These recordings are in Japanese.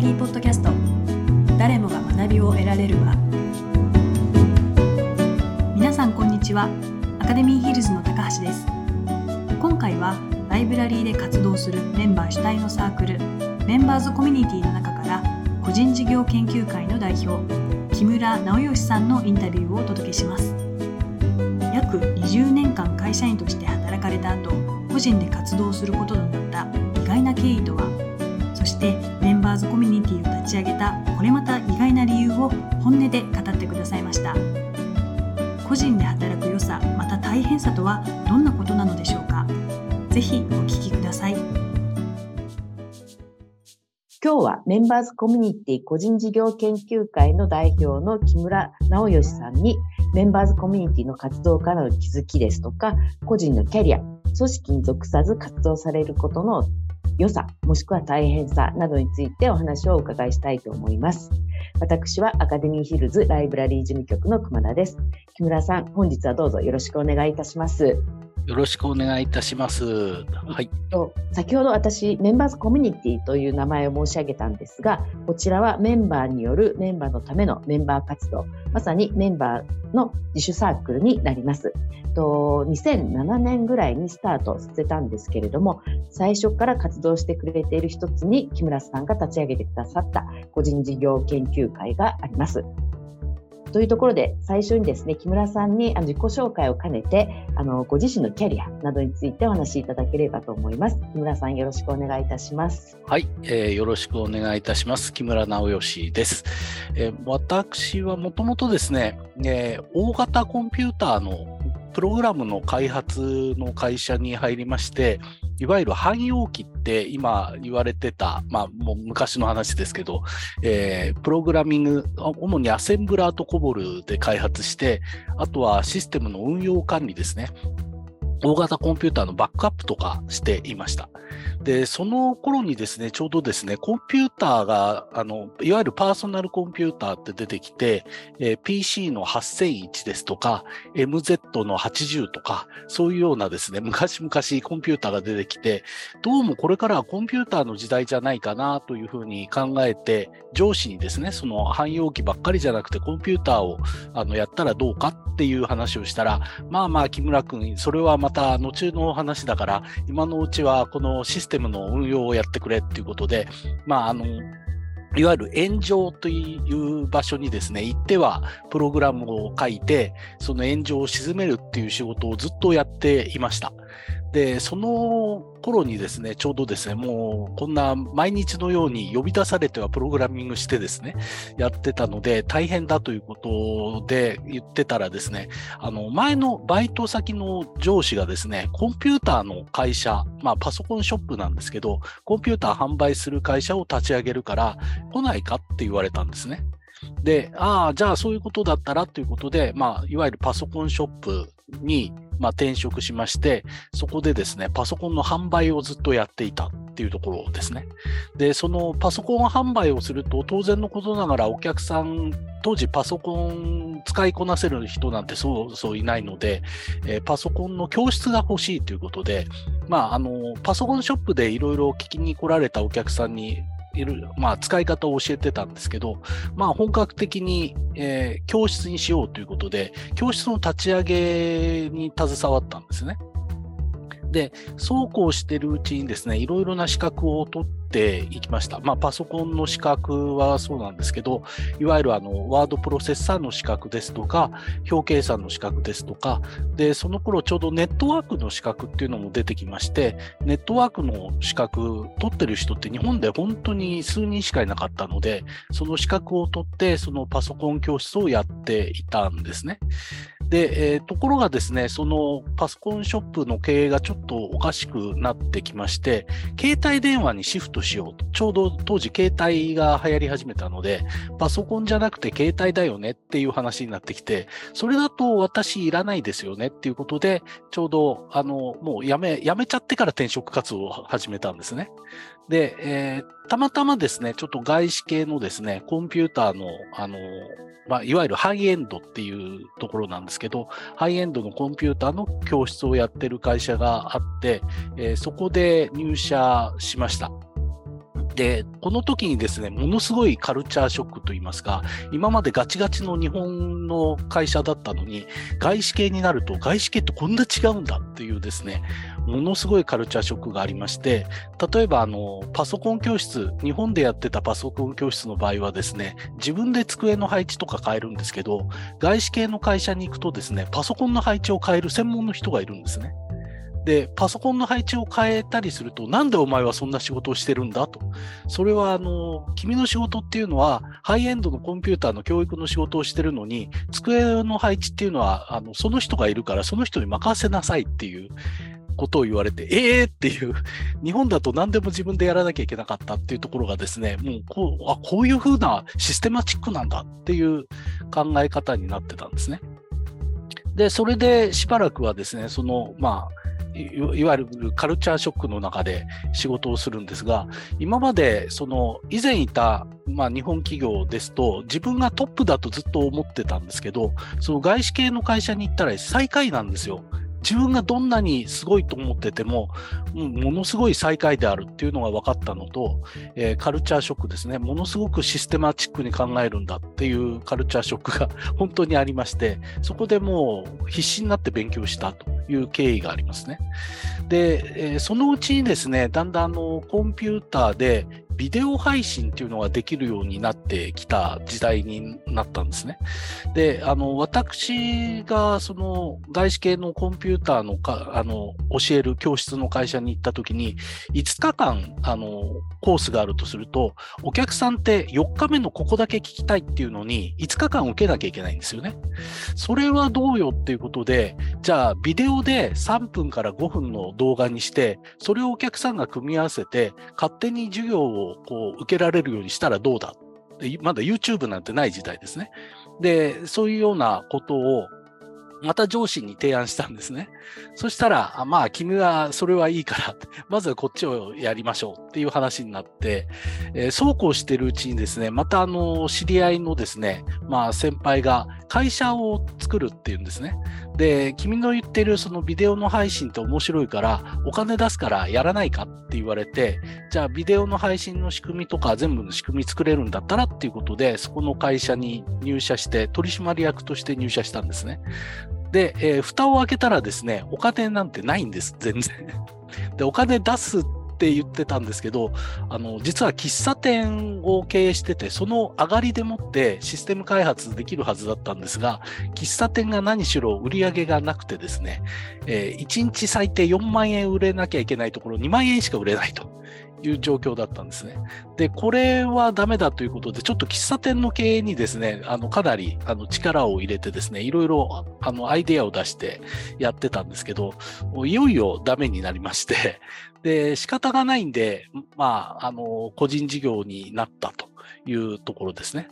ラリーポッドキャスト。誰もが学びを得られる場。皆さんこんにちは。アカデミーヒルズの高橋です。今回はライブラリーで活動するメンバー主体のサークルメンバーズコミュニティの中から個人事業研究会の代表木村直義さんのインタビューをお届けします。約20年間会社員として働かれた後個人で活動することとなった意外な経緯とは？そしてメンバーズコミュニティを立ち上げたこれまた意外な理由を本音で語ってくださいました。個人で働く良さまた大変さとはどんなことなのでしょうか。ぜひお聞きください。今日はメンバーズコミュニティ個人事業研究会の代表の木村直義さんにメンバーズコミュニティの活動からの気づきですとか個人のキャリア組織に属さず活動されることの良さもしくは大変さなどについてお話をお伺いしたいと思います。私はアカデミーヒルズライブラリー事務局の熊田です。木村さん本日はどうぞよろしくお願いいたします。よろしくお願いいたします。はい。先ほど私メンバーズコミュニティという名前を申し上げたんですが、こちらはメンバーによるメンバーのためのメンバー活動、まさにメンバーの自主サークルになります。と2007年ぐらいにスタートさせたんですけれども、最初から活動してくれている一つに木村さんが立ち上げてくださった個人事業研究会があります。というところで最初にですね木村さんにあの自己紹介を兼ねてあのご自身のキャリアなどについてお話しいただければと思います。木村さんよろしくお願いいたします。はい、えー、よろしくお願いいたします。木村直義です、えー、私はもともとですね、えー、大型コンピューターのプログラムの開発の会社に入りまして、いわゆる汎用機って今言われてた、まあもう昔の話ですけど、えー、プログラミング、主にアセンブラーとコボルで開発して、あとはシステムの運用管理ですね。大型コンピューターのバックアップとかしていました。で、その頃にですね、ちょうどですね、コンピューターが、あの、いわゆるパーソナルコンピューターって出てきて、えー、PC の8001ですとか、MZ の80とか、そういうようなですね、昔々コンピューターが出てきて、どうもこれからはコンピューターの時代じゃないかなというふうに考えて、上司にですね、その汎用機ばっかりじゃなくてコンピューターをあのやったらどうかっていう話をしたら、まあまあ木村君、それはまた後の話だから、今のうちはこのシステムの運用をやってくれっていうことで、まあ、あの、いわゆる炎上という場所にですね、行ってはプログラムを書いて、その炎上を鎮めるっていう仕事をずっとやっていました。で、その頃にですね、ちょうどですね、もうこんな毎日のように呼び出されてはプログラミングしてですね、やってたので大変だということで言ってたらですね、あの前のバイト先の上司がですね、コンピューターの会社、まあパソコンショップなんですけど、コンピューター販売する会社を立ち上げるから来ないかって言われたんですね。で、ああ、じゃあそういうことだったらということで、まあ、いわゆるパソコンショップに、まあ、転職しまして、そこでですね、パソコンの販売をずっとやっていたっていうところですね。で、そのパソコン販売をすると、当然のことながらお客さん、当時パソコン使いこなせる人なんてそうそういないので、え、パソコンの教室が欲しいということで、まあ、あの、パソコンショップでいろいろ聞きに来られたお客さんにいる、まあ、使い方を教えてたんですけど、まあ、本格的に、えー、教室にしようということで、教室の立ち上げに携わったんですね。で、そうこうしてるうちにですね、いろいろな資格を取っていきました。まあ、パソコンの資格はそうなんですけど、いわゆるあの、ワードプロセッサーの資格ですとか、表計算の資格ですとか、で、その頃ちょうどネットワークの資格っていうのも出てきまして、ネットワークの資格取ってる人って日本で本当に数人しかいなかったので、その資格を取って、そのパソコン教室をやっていたんですね。で、えー、ところがですね、そのパソコンショップの経営がちょっとおかしくなってきまして、携帯電話にシフトしようと。ちょうど当時携帯が流行り始めたので、パソコンじゃなくて携帯だよねっていう話になってきて、それだと私いらないですよねっていうことで、ちょうど、あの、もうやめ、やめちゃってから転職活動を始めたんですね。で、えー、たまたまですね、ちょっと外資系のですね、コンピューターの、あの、まあ、いわゆるハイエンドっていうところなんですけど、ハイエンドのコンピューターの教室をやってる会社があって、えー、そこで入社しました。で、この時にですね、ものすごいカルチャーショックといいますか、今までガチガチの日本の会社だったのに、外資系になると、外資系ってこんな違うんだっていうですね、ものすごいカルチャーショックがありまして、例えばあの、パソコン教室、日本でやってたパソコン教室の場合はですね、自分で机の配置とか変えるんですけど、外資系の会社に行くとですね、パソコンの配置を変える専門の人がいるんですね。で、パソコンの配置を変えたりすると、なんでお前はそんな仕事をしてるんだと。それは、あの、君の仕事っていうのは、ハイエンドのコンピューターの教育の仕事をしてるのに、机の配置っていうのは、あの、その人がいるから、その人に任せなさいっていうことを言われて、ええー、っていう、日本だと何でも自分でやらなきゃいけなかったっていうところがですね、もうこう、あ、こういうふうなシステマチックなんだっていう考え方になってたんですね。で、それでしばらくはですね、その、まあ、いわゆるカルチャーショックの中で仕事をするんですが、今までその以前いた、まあ、日本企業ですと、自分がトップだとずっと思ってたんですけど、その外資系の会社に行ったら最下位なんですよ。自分がどんなにすごいと思ってても、ものすごい最下位であるっていうのが分かったのと、えー、カルチャーショックですね、ものすごくシステマチックに考えるんだっていうカルチャーショックが 本当にありまして、そこでもう必死になって勉強したという経緯がありますね。で、えー、そのうちにですね、だんだんあのコンピューターでビデオ配信っていうのができるようになってきた時代になったんですね。で、あの、私がその外資系のコンピューターのか、あの、教える教室の会社に行った時に、5日間、あの、コースがあるとすると、お客さんって4日目のここだけ聞きたいっていうのに、5日間受けなきゃいけないんですよね。それはどうよっていうことで、じゃあ、ビデオで3分から5分の動画にして、それをお客さんが組み合わせて、勝手に授業をこう受けられるようにしたらどうだまだ YouTube なんてない時代ですね。で、そういうようなことをまた上司に提案したんですね。そしたら、まあ、君はそれはいいから、まずはこっちをやりましょうっていう話になって、えー、そうこうしてるうちにですね、またあの、知り合いのですね、まあ、先輩が会社を作るっていうんですね。で、君の言ってるそのビデオの配信って面白いから、お金出すからやらないかって言われて、じゃあビデオの配信の仕組みとか全部の仕組み作れるんだったらっていうことで、そこの会社に入社して、取締役として入社したんですね。で、えー、蓋を開けたらですね、お金なんてないんです、全然。で、お金出すって言ってたんですけど、あの、実は喫茶店を経営してて、その上がりでもってシステム開発できるはずだったんですが、喫茶店が何しろ売り上げがなくてですね、えー、1日最低4万円売れなきゃいけないところ2万円しか売れないと。いう状況だったんですね。で、これはダメだということで、ちょっと喫茶店の経営にですね、あの、かなり、あの、力を入れてですね、いろいろ、あの、アイデアを出してやってたんですけど、いよいよダメになりまして、で、仕方がないんで、まあ、あの、個人事業になったというところですね。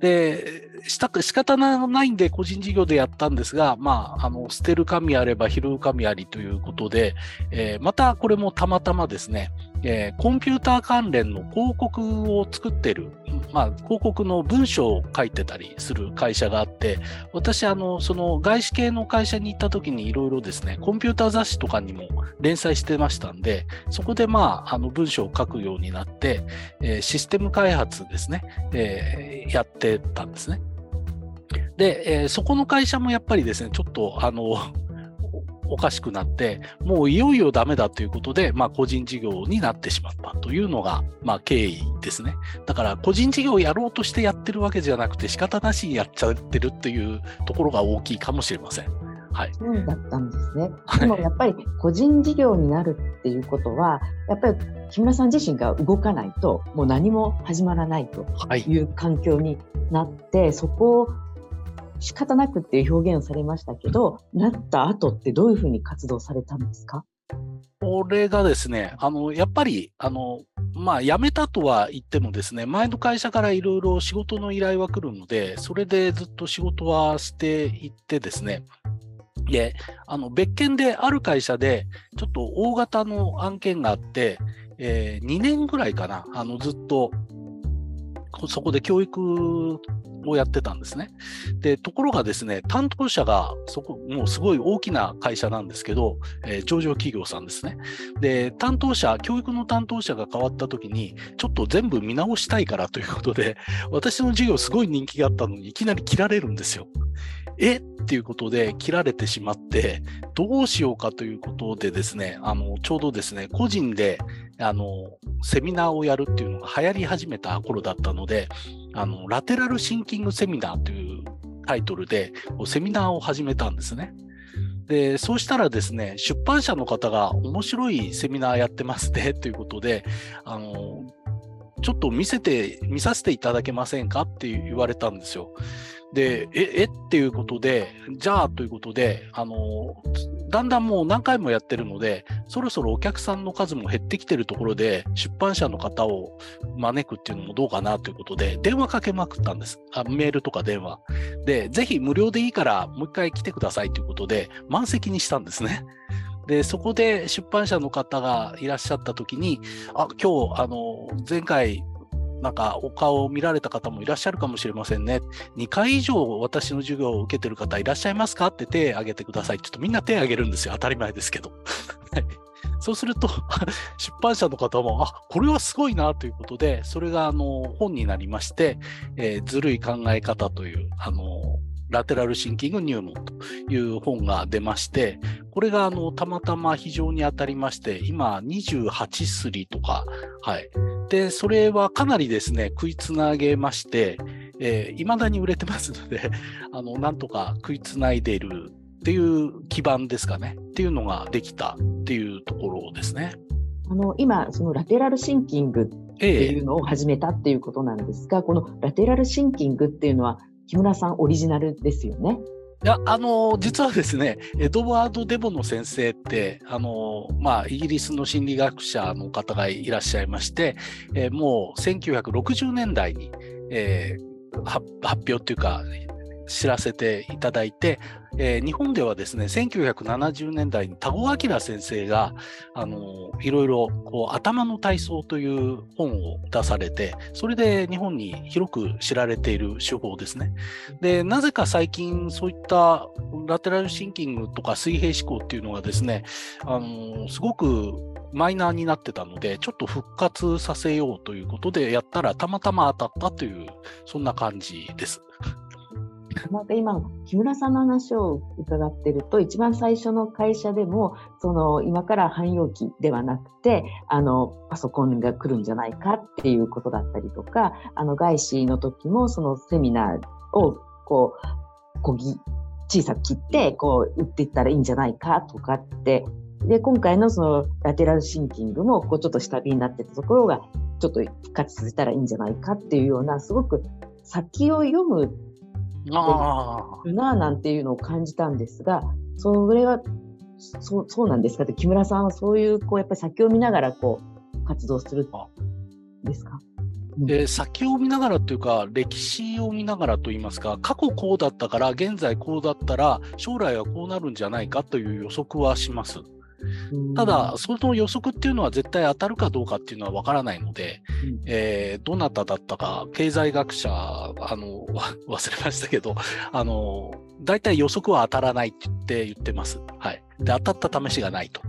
で、した仕方ないんで個人事業でやったんですが、まあ、あの、捨てる神あれば拾う神ありということで、えー、またこれもたまたまですね、えー、コンピューター関連の広告を作ってる、まあ、広告の文章を書いてたりする会社があって、私、あの、その外資系の会社に行った時にいろいろですね、コンピューター雑誌とかにも連載してましたんで、そこでまあ、あの文章を書くようになって、えー、システム開発ですね、えー、やってたんですね。で、えー、そこの会社もやっぱりですね、ちょっとあの、おかしくなって、もういよいよダメだということで、まあ、個人事業になってしまったというのが、まあ、経緯ですね。だから、個人事業をやろうとしてやってるわけじゃなくて、仕方なしにやっちゃってるっていうところが大きいかもしれません。はい、そうだったんですね。でもやっぱり個人事業になるっていうことは、やっぱり木村さん自身が動かないと、もう何も始まらないという環境になって、はい、そこを仕方なくっていう表現をされましたけど、なった後ってどういうふうに活動されたんですか？これがですね、あの、やっぱり、あの、まあ、辞めたとは言ってもですね、前の会社からいろいろ仕事の依頼は来るので、それでずっと仕事はしていってですね、で、あの、別件である会社で、ちょっと大型の案件があって、えー、2年ぐらいかな、あの、ずっと、そこで教育をやってたんですね。で、ところがですね、担当者が、そこ、もうすごい大きな会社なんですけど、えー、上場企業さんですね。で、担当者、教育の担当者が変わった時に、ちょっと全部見直したいからということで、私の授業すごい人気があったのに、いきなり切られるんですよ。え？っていうことで切られてしまって、どうしようかということでですね、あの、ちょうどですね、個人で、あの、セミナーをやるっていうのが流行り始めた頃だったので、あの、ラテラルシンキングセミナーというタイトルで、セミナーを始めたんですね。で、そうしたらですね、出版社の方が面白いセミナーやってますね、ということで、あの、ちょっと見せて、見させていただけませんかって言われたんですよ。で、え、えっていうことで、じゃあということで、あの、だんだんもう何回もやってるので、そろそろお客さんの数も減ってきてるところで、出版社の方を招くっていうのもどうかなということで、電話かけまくったんです。あメールとか電話。で、ぜひ無料でいいからもう一回来てくださいということで、満席にしたんですね。で、そこで出版社の方がいらっしゃった時に、あ、今日、あの、前回なんかお顔を見られた方もいらっしゃるかもしれませんね。2回以上私の授業を受けてる方いらっしゃいますかって手を挙げてくださいちょっとみんな手を挙げるんですよ。当たり前ですけど。そうすると 出版社の方も、あ、これはすごいなということで、それがあの本になりまして、えー、ずるい考え方という、あの、ラテラルシンキング入門という本が出まして、これがあのたまたま非常に当たりまして、今28すりとか、はい。で、それはかなりですね、食いつなげまして、えー、未だに売れてますので、あの、なんとか食いつないでいるっていう基盤ですかね、っていうのができたっていうところですね。あの今、そのラテラルシンキングっていうのを始めたっていうことなんですが、ええ、このラテラルシンキングっていうのは木村さんオリジナルですよね。いや、あの、実はですね、エドワード・デボの先生って、あの、まあ、イギリスの心理学者の方がいらっしゃいまして、えー、もう1960年代に、えー、発表っていうか、知らせていただいて、えー、日本ではですね、1970年代に田子明先生が、あのいろいろこう頭の体操という本を出されて、それで日本に広く知られている手法ですね。で、なぜか最近そういったラテラルシンキングとか水平思考っていうのがですね、あのすごくマイナーになってたので、ちょっと復活させようということでやったら、たまたま当たったという、そんな感じです。なんか今、木村さんの話を伺ってると、一番最初の会社でも、その今から汎用機ではなくて、あのパソコンが来るんじゃないかっていうことだったりとか、あの外資の時もそのセミナーをこう、こぎ、小さく切ってこう打っていったらいいんじゃないかとかって。で今回のそのラテラルシンキングもこうちょっと下火になってたところがちょっと復活させたらいいんじゃないかっていうようなすごく先を読むなあなんていうのを感じたんですがそれはそうそうなんですか？って木村さんはそういうこうやっぱり先を見ながらこう活動するですか？えー、先を見ながらというか、歴史を見ながらといいますか、過去こうだったから、現在こうだったら、将来はこうなるんじゃないかという予測はします。ただ、その予測っていうのは絶対当たるかどうかっていうのは分からないので、うん、えー、どなただったか、経済学者、あの、忘れましたけど、あの、大体予測は当たらないって言って言ってます。はい。で、当たった試しがないと。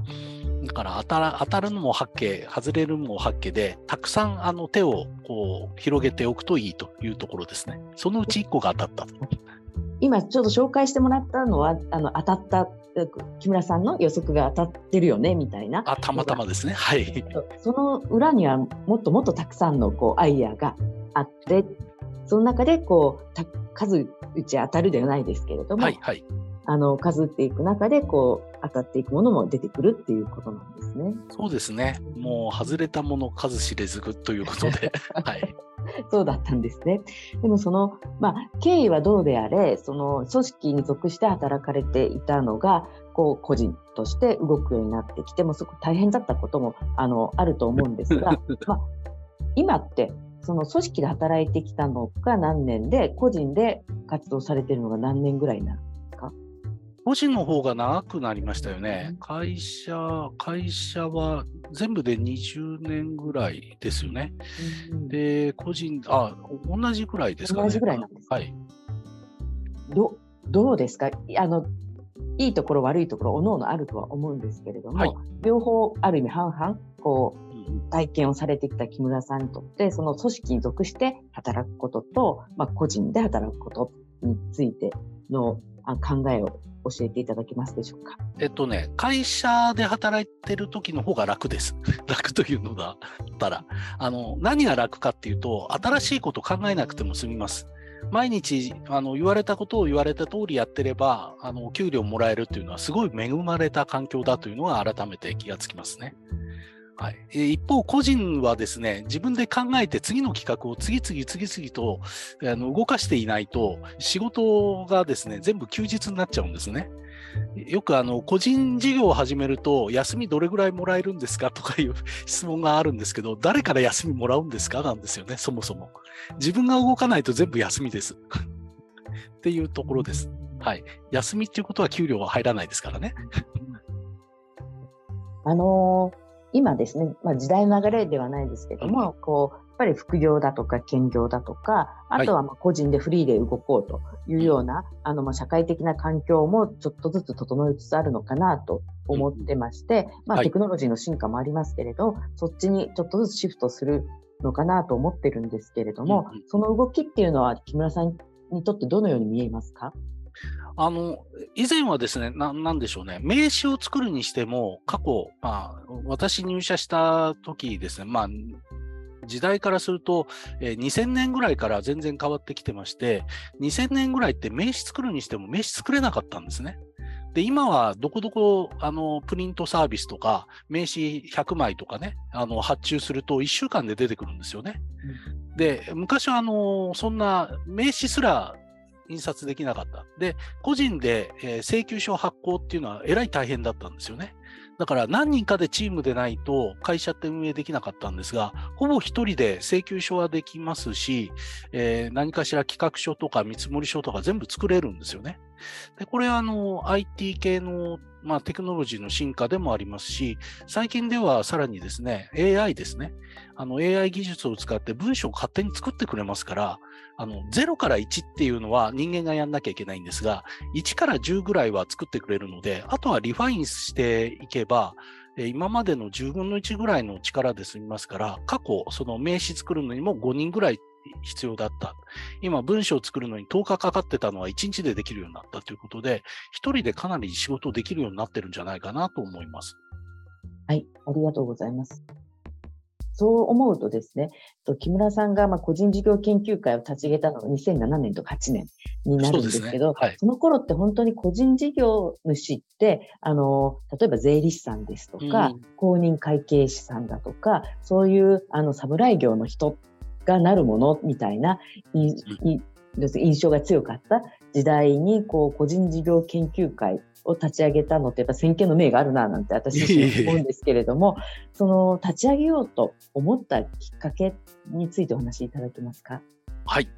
だから当たら当たるのも八景、外れるのも八景で、たくさんあの手をこう広げておくといいというところですね。そのうち1個が当たった。今ちょっと紹介してもらったのはあの当たった木村さんの予測が当たってるよねみたいな。あたまたまですね。はい。その裏にはもっともっとたくさんのこうアイデアがあって、その中でこう数打ち当たるではないですけれども、はいはい、あの数打っていく中でこう当たっていくものも出てくるっていうことなんですね。そうですね。もう外れたもの数知れずということで、はい。そうだったんですね。でもその、まあ、経緯はどうであれ、その組織に属して働かれていたのが、こう個人として動くようになってきてもすごく大変だったこともあのあると思うんですが、まあ、今ってその組織で働いてきたのが何年で個人で活動されているのが何年ぐらいなんですか個人の方が長くなりましたよね。会社、会社は全部で20年ぐらいですよね。うんで、個人、あ、同じぐらいですかね。同じぐらいなんですか？はい。どどうですか？あのいいところ悪いところおのおのあるとは思うんですけれども、はい両方ある意味半々こう体験をされてきた木村さんにとってその組織に属して働くことと、まあ、個人で働くことについてのあ考えを教えていただけますでしょうか？えっとね、会社で働いてる時の方が楽です。楽というのだったら。あの、何が楽かっていうと、新しいこと考えなくても済みます。毎日、あの、言われたことを言われた通りやってれば、あの、給料もらえるっていうのはすごい恵まれた環境だというのは改めて気がつきますね。はい、えー一方、個人はですね、自分で考えて次の企画を次々次々とあの動かしていないと、仕事がですね、全部休日になっちゃうんですね。よくあの個人事業を始めると、休みどれぐらいもらえるんですか？とかいう 質問があるんですけど、誰から休みもらうんですか？なんですよね、そもそも。自分が動かないと全部休みです。っていうところです。はい。休みっていうことは給料は入らないですからね。あのー今ですね、まあ、時代の流れではないですけども、こうやっぱり副業だとか兼業だとかあとはまあ個人でフリーで動こうというような、あのまあ社会的な環境もちょっとずつ整いつつあるのかなと思ってまして、まあ、はい。テクノロジーの進化もありますけれど、そっちにちょっとずつシフトするのかなと思ってるんですけれども、うんうん。その動きっていうのは木村さんにとってどのように見えますか？あの、以前はですね、ななんでしょうね、名刺を作るにしても、過去、まあ、私入社した時ですね、まあ、時代からすると、えー2000年ぐらいから全然変わってきてまして、2000年ぐらいって名刺作るにしても名刺作れなかったんですね。で、今はどこどこ、あの、プリントサービスとか、名刺100枚とかね、あの、発注すると1週間で出てくるんですよね。で、昔はあの、そんな名刺すら印刷できなかった。で、個人で、えー請求書発行っていうのはえらい大変だったんですよね。だから何人かでチームでないと会社って運営できなかったんですが、ほぼ一人で請求書はできますし、えー何かしら企画書とか見積書とか全部作れるんですよね。で、これあの IT 系の、まあ、テクノロジーの進化でもありますし、最近ではさらにですね、AI ですね。あの AI 技術を使って文章を勝手に作ってくれますから、あの0から1っていうのは人間がやんなきゃいけないんですが、1から10ぐらいは作ってくれるので、あとはリファインしていけば、今までの10分の1ぐらいの力で済みますから、過去、その名刺作るのにも5人ぐらい必要だった。今、文章を作るのに10日かかってたのは1日でできるようになったということで、1人でかなり仕事できるようになってるんじゃないかなと思います。はい、ありがとうございます。そう思うとですね、と木村さんがまあ個人事業研究会を立ち上げたのが2007年とか8年になるんですけど、そねはいその頃って本当に個人事業主って、あの、例えば税理士さんですとか、うん公認会計士さんだとか、そういうあの侍業の人がなるものみたいないい要するに印象が強かった時代にこう個人事業研究会を立ち上げたのってやっぱ先見の明があるななんて私自身思うんですけれどもその立ち上げようと思ったきっかけについてお話しいただけますか？はい。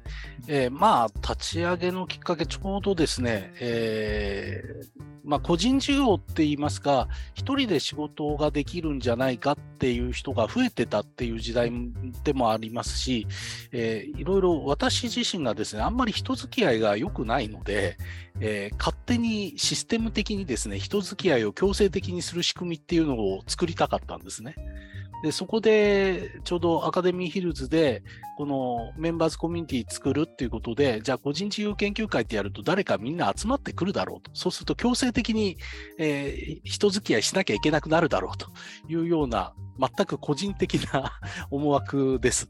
えーまあ、立ち上げのきっかけ、ちょうどですね、えーまあ、個人事業って言いますか、一人で仕事ができるんじゃないかっていう人が増えてたっていう時代でもありますし、えーいろいろ私自身がですね、あんまり人付き合いが良くないので、えー勝手にシステム的にですね、人付き合いを強制的にする仕組みっていうのを作りたかったんですね。で、そこで、ちょうどアカデミーヒルズで、このメンバーズコミュニティ作るっていうことで、じゃあ個人事業研究会ってやると誰かみんな集まってくるだろうと。そうすると強制的に、えー人付き合いしなきゃいけなくなるだろうというような、全く個人的な 思惑です。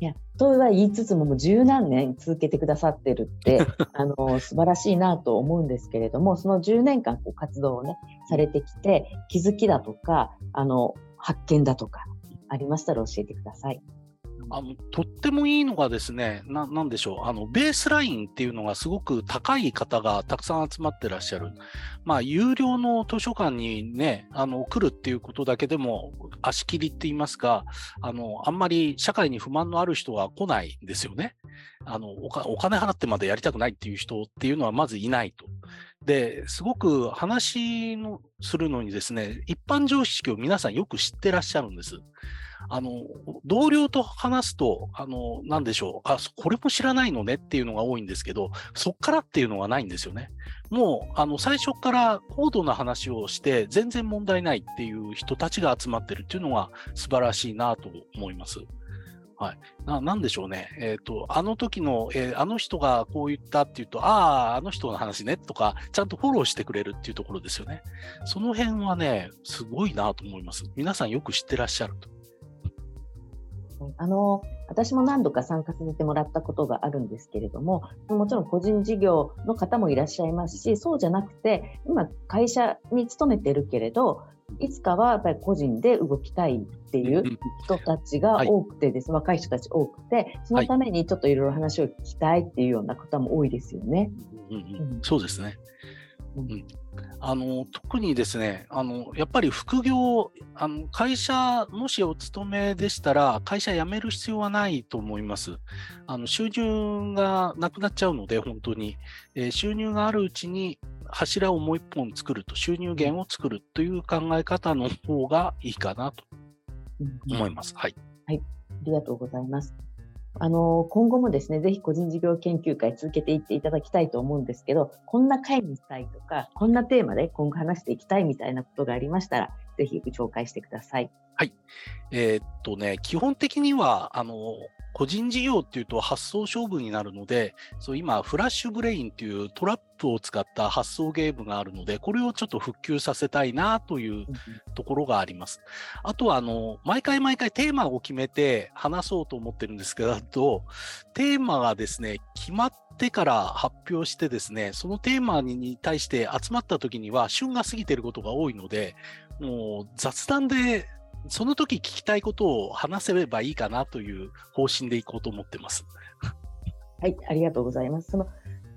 いやとは言いつつももう十何年続けてくださってるって あの素晴らしいなと思うんですけれどもその10年間こう活動をねされてきて気づきだとかあの発見だとかありましたら教えてください。あのとってもいいのがですねな、んでしょう、あのベースラインっていうのがすごく高い方がたくさん集まってらっしゃる。まあ、有料の図書館にね、あの来るっていうことだけでも足切りって言いますか、あのあんまり社会に不満のある人は来ないんですよね。あのおかお金払ってまでやりたくないっていう人っていうのはまずいないと。ですごく話のするのにですね、一般常識を皆さんよく知ってらっしゃるんです。あの、同僚と話すと、あの、なんでしょう、あ、これも知らないのねっていうのが多いんですけど、そっからっていうのはないんですよね。もう、あの、最初から高度な話をして、全然問題ないっていう人たちが集まってるっていうのが素晴らしいなと思います。はい。ななんでしょうね。えっ、ー、と、あの時の、えー、あの人がこう言ったっていうと、ああ、あの人の話ねとか、ちゃんとフォローしてくれるっていうところですよね。その辺はね、すごいなと思います。皆さんよく知ってらっしゃると。あの私も何度か参加させてもらったことがあるんですけれどももちろん個人事業の方もいらっしゃいますしそうじゃなくて今会社に勤めてるけれどいつかはやっぱり個人で動きたいっていう人たちが多くてです、はい、若い人たち多くてそのためにちょっといろいろ話を聞きたいっていうような方も多いですよね。うんうんうん、そうですね。うん、あの特にですねあの、やっぱり副業あの、会社、もしお勤めでしたら、会社辞める必要はないと思います。あの収入がなくなっちゃうので、本当に、えー、収入があるうちに柱をもう一本作ると、収入源を作るという考え方の方がいいかなと思います。はい、はい、ありがとうございます。あの、今後もですね、ぜひ個人事業研究会続けていっていただきたいと思うんですけど、こんな会にしたいとか、こんなテーマで今後話していきたいみたいなことがありましたら、ぜひご紹介してください。はい。えー、っとね、基本的には、あの、個人事業っていうと発想勝負になるので、そう今、フラッシュブレインっていうトラップを使った発想ゲームがあるので、これをちょっと復旧させたいなというところがあります。あとは、あの、毎回毎回テーマを決めて話そうと思ってるんですけど、テーマがですね、決まってから発表してですね、そのテーマに対して集まった時には旬が過ぎてることが多いので、もう雑談でその時聞きたいことを話せればいいかなという方針でいこうと思ってます。はい、ありがとうございます。その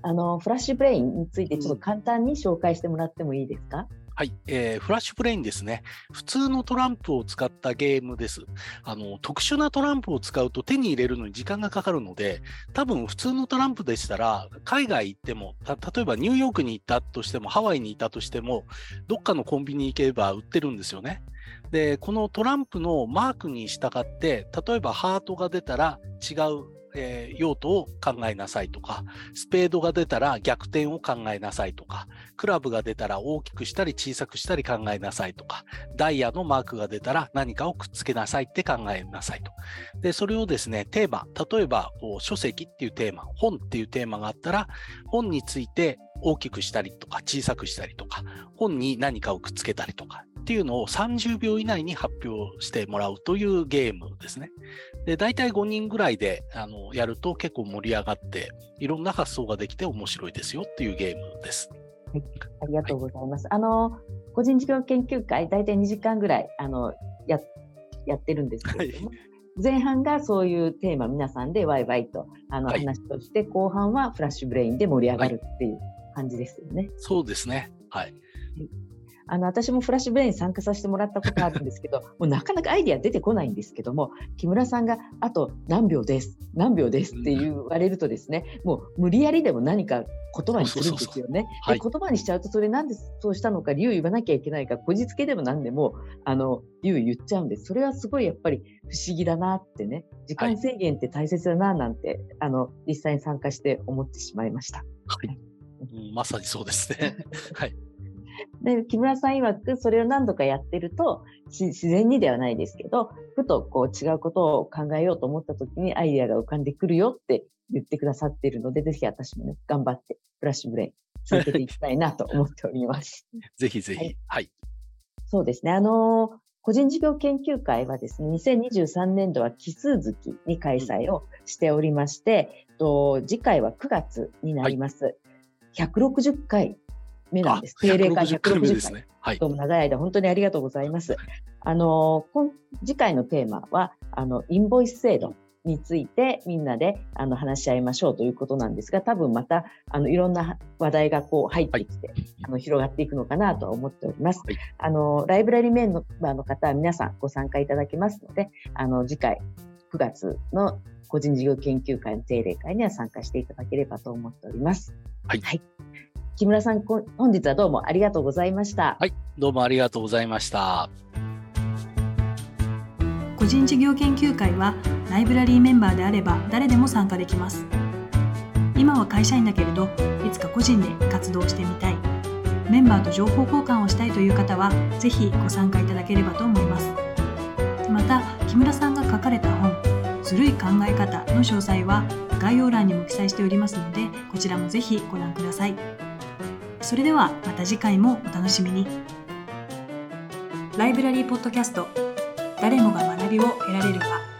あのフラッシュブレインについてちょっと簡単に紹介してもらってもいいですか、うんはい、えー、フラッシュブレインですね。普通のトランプを使ったゲームです。あの、特殊なトランプを使うと手に入れるのに時間がかかるので、多分普通のトランプでしたら、海外行っても、例えばニューヨークに行ったとしても、ハワイにいたとしても、どっかのコンビニ行けば売ってるんですよね。で、このトランプのマークに従って、例えばハートが出たら違うえー、用途を考えなさいとか、スペードが出たら逆転を考えなさいとか、クラブが出たら大きくしたり小さくしたり考えなさいとか、ダイヤのマークが出たら何かをくっつけなさいって考えなさいと。で、それをですね、テーマ、例えばこう書籍っていうテーマ、本っていうテーマがあったら、本について大きくしたりとか小さくしたりとか、本に何かをくっつけたりとかっていうのを30秒以内に発表してもらうというゲームですね。で、大体5人ぐらいであのやると結構盛り上がって、いろんな発想ができて面白いですよっていうゲームです。はい、ありがとうございます。はい、あの、個人事業研究会、大体2時間ぐらいあのややってるんですけれども、はい前半がそういうテーマ皆さんでワイワイとあの話として、後半はフラッシュブレインで盛り上がるっていう感じですよね。そうですね。はい。あの私もフラッシュブレイン参加させてもらったことあるんですけど もうなかなかアイディア出てこないんですけども木村さんがあと何秒です何秒ですって言われるとですね、もう無理やりでも何か言葉にするんですよね。で言葉にしちゃうとそれなんでそうしたのか理由言わなきゃいけないかこじつけでも何でもあの理由言っちゃうんですそれはすごいやっぱり不思議だなってね時間制限って大切だななんて、はい、あの実際に参加して思ってしまいました。はい、まさにそうですね。はいで木村さん曰くそれを何度かやってると自然にではないですけどふとこう違うことを考えようと思った時にアイデアが浮かんでくるよって言ってくださっているのでぜひ私もね頑張ってフラッシュブレイン続けていきたいなと思っております。ぜひぜひ、はい、はい。そうですね。あのー個人事業研究会はですね、2023年度は奇数月に開催をしておりまして、うん、と次回は9月になります。はい、160回目なんです。定例会160回ですね。はい。どうも長い間本当にありがとうございます。あの今次回のテーマはあのインボイス制度についてみんなであの話し合いましょうということなんですが、多分またあのいろんな話題がこう入ってきて、はい、あの広がっていくのかなと思っております。はい、あのライブラリメンバーの方は皆さんご参加いただけますので、あの次回9月の個人事業研究会の定例会には参加していただければと思っております。はい、はい木村さん、こ本日はどうもありがとうございました。はい、どうもありがとうございました。個人事業研究会はライブラリーメンバーであれば誰でも参加できます今は会社員だけれどいつか個人で活動してみたいメンバーと情報交換をしたいという方はぜひご参加いただければと思いますまた木村さんが書かれた本「ずるい考え方」の詳細は概要欄にも記載しておりますのでこちらもぜひご覧くださいそれではまた次回もお楽しみに。ライブラリーポッドキャスト誰もが学びを得られる場。